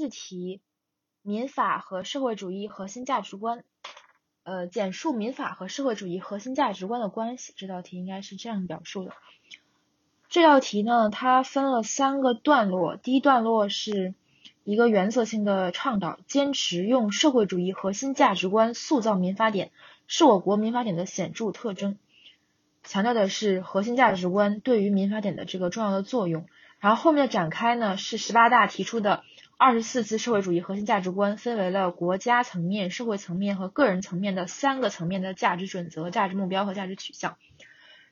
四题，民法和社会主义核心价值观。呃，简述民法和社会主义核心价值观的关系。这道题应该是这样表述的。这道题呢，它分了三个段落。第一段落是一个原则性的倡导，坚持用社会主义核心价值观塑造民法典，是我国民法典的显著特征。强调的是核心价值观对于民法典的这个重要的作用。然后后面的展开呢，是十八大提出的。二十四次社会主义核心价值观分为了国家层面、社会层面和个人层面的三个层面的价值准则、价值目标和价值取向。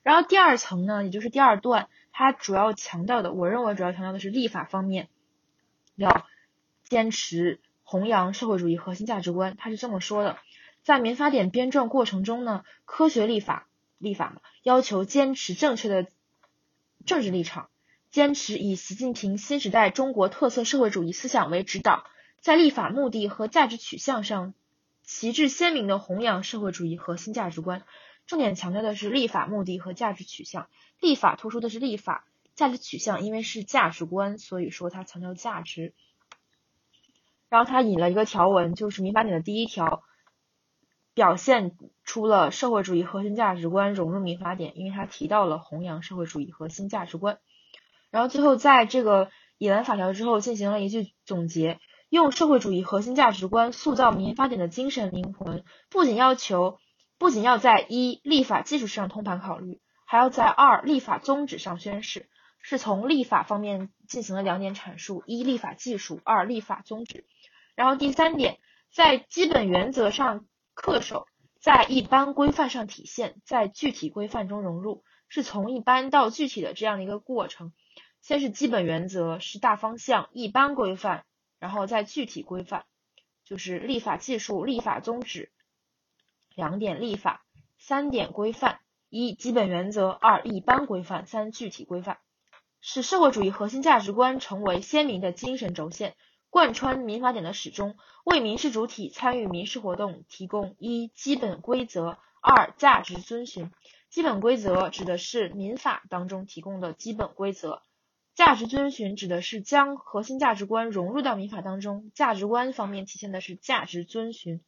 然后第二层呢，也就是第二段，它主要强调的，我认为主要强调的是立法方面要坚持弘扬社会主义核心价值观。他是这么说的：在民法典编撰过程中呢，科学立法，立法嘛，要求坚持正确的政治立场。坚持以习近平新时代中国特色社会主义思想为指导，在立法目的和价值取向上，旗帜鲜明的弘扬社会主义核心价值观。重点强调的是立法目的和价值取向。立法突出的是立法，价值取向因为是价值观，所以说它强调价值。然后他引了一个条文，就是民法典的第一条，表现出了社会主义核心价值观融入民法典，因为他提到了弘扬社会主义核心价值观。然后最后在这个引完法条之后，进行了一句总结：用社会主义核心价值观塑造民法典的精神灵魂，不仅要求，不仅要在一立法基础上通盘考虑，还要在二立法宗旨上宣示。是从立法方面进行了两点阐述：一立法技术，二立法宗旨。然后第三点，在基本原则上恪守，在一般规范上体现，在具体规范中融入，是从一般到具体的这样的一个过程。先是基本原则，是大方向，一般规范，然后再具体规范，就是立法技术、立法宗旨，两点立法，三点规范：一、基本原则；二、一般规范；三、具体规范，使社会主义核心价值观成为鲜明的精神轴线，贯穿民法典的始终，为民事主体参与民事活动提供一基本规则，二价值遵循。基本规则指的是民法当中提供的基本规则。价值遵循指的是将核心价值观融入到民法当中，价值观方面体现的是价值遵循。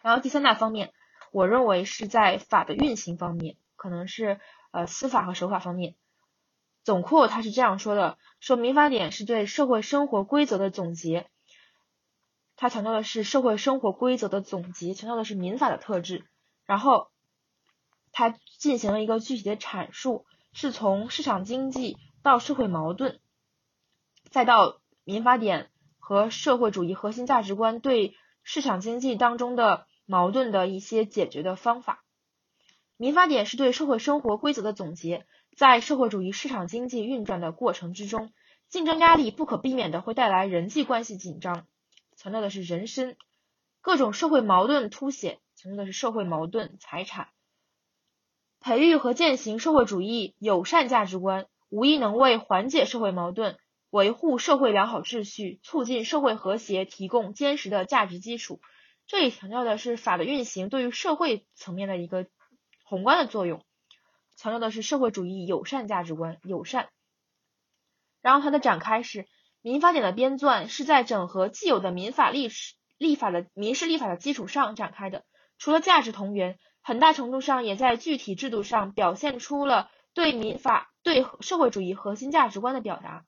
然后第三大方面，我认为是在法的运行方面，可能是呃司法和守法方面。总括他是这样说的：说民法典是对社会生活规则的总结，他强调的是社会生活规则的总结，强调的是民法的特质。然后他进行了一个具体的阐述，是从市场经济。到社会矛盾，再到民法典和社会主义核心价值观对市场经济当中的矛盾的一些解决的方法。民法典是对社会生活规则的总结，在社会主义市场经济运转的过程之中，竞争压力不可避免的会带来人际关系紧张，强调的是人身，各种社会矛盾凸显，强调的是社会矛盾、财产，培育和践行社会主义友善价值观。无疑能为缓解社会矛盾、维护社会良好秩序、促进社会和谐提供坚实的价值基础。这里强调的是法的运行对于社会层面的一个宏观的作用，强调的是社会主义友善价值观，友善。然后它的展开是民法典的编纂是在整合既有的民法历史、立法的民事立法的基础上展开的，除了价值同源，很大程度上也在具体制度上表现出了对民法。对社会主义核心价值观的表达，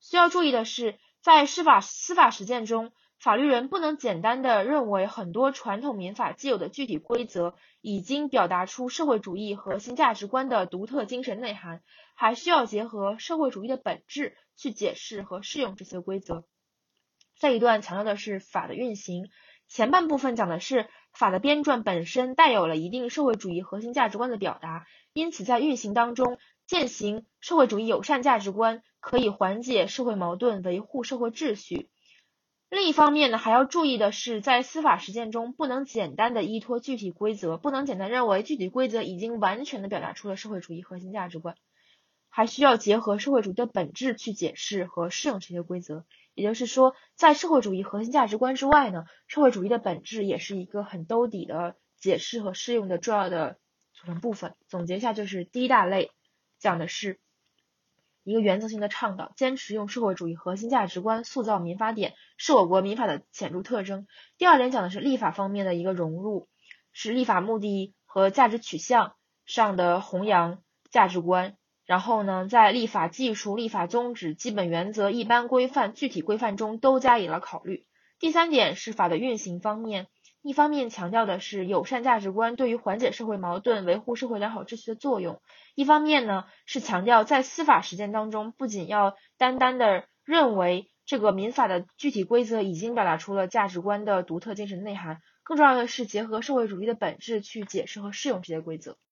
需要注意的是，在司法司法实践中，法律人不能简单的认为很多传统民法既有的具体规则已经表达出社会主义核心价值观的独特精神内涵，还需要结合社会主义的本质去解释和适用这些规则。这一段强调的是法的运行，前半部分讲的是法的编撰本身带有了一定社会主义核心价值观的表达，因此在运行当中。践行社会主义友善价值观，可以缓解社会矛盾，维护社会秩序。另一方面呢，还要注意的是，在司法实践中，不能简单的依托具体规则，不能简单认为具体规则已经完全的表达出了社会主义核心价值观，还需要结合社会主义的本质去解释和适用这些规则。也就是说，在社会主义核心价值观之外呢，社会主义的本质也是一个很兜底的解释和适用的重要的组成部分。总结一下，就是第一大类。讲的是一个原则性的倡导，坚持用社会主义核心价值观塑造民法典，是我国民法的显著特征。第二点讲的是立法方面的一个融入，是立法目的和价值取向上的弘扬价值观。然后呢，在立法技术、立法宗旨、基本原则、一般规范、具体规范中都加以了考虑。第三点是法的运行方面，一方面强调的是友善价值观对于缓解社会矛盾、维护社会良好秩序的作用；一方面呢是强调在司法实践当中，不仅要单单的认为这个民法的具体规则已经表达出了价值观的独特精神内涵，更重要的是结合社会主义的本质去解释和适用这些规则。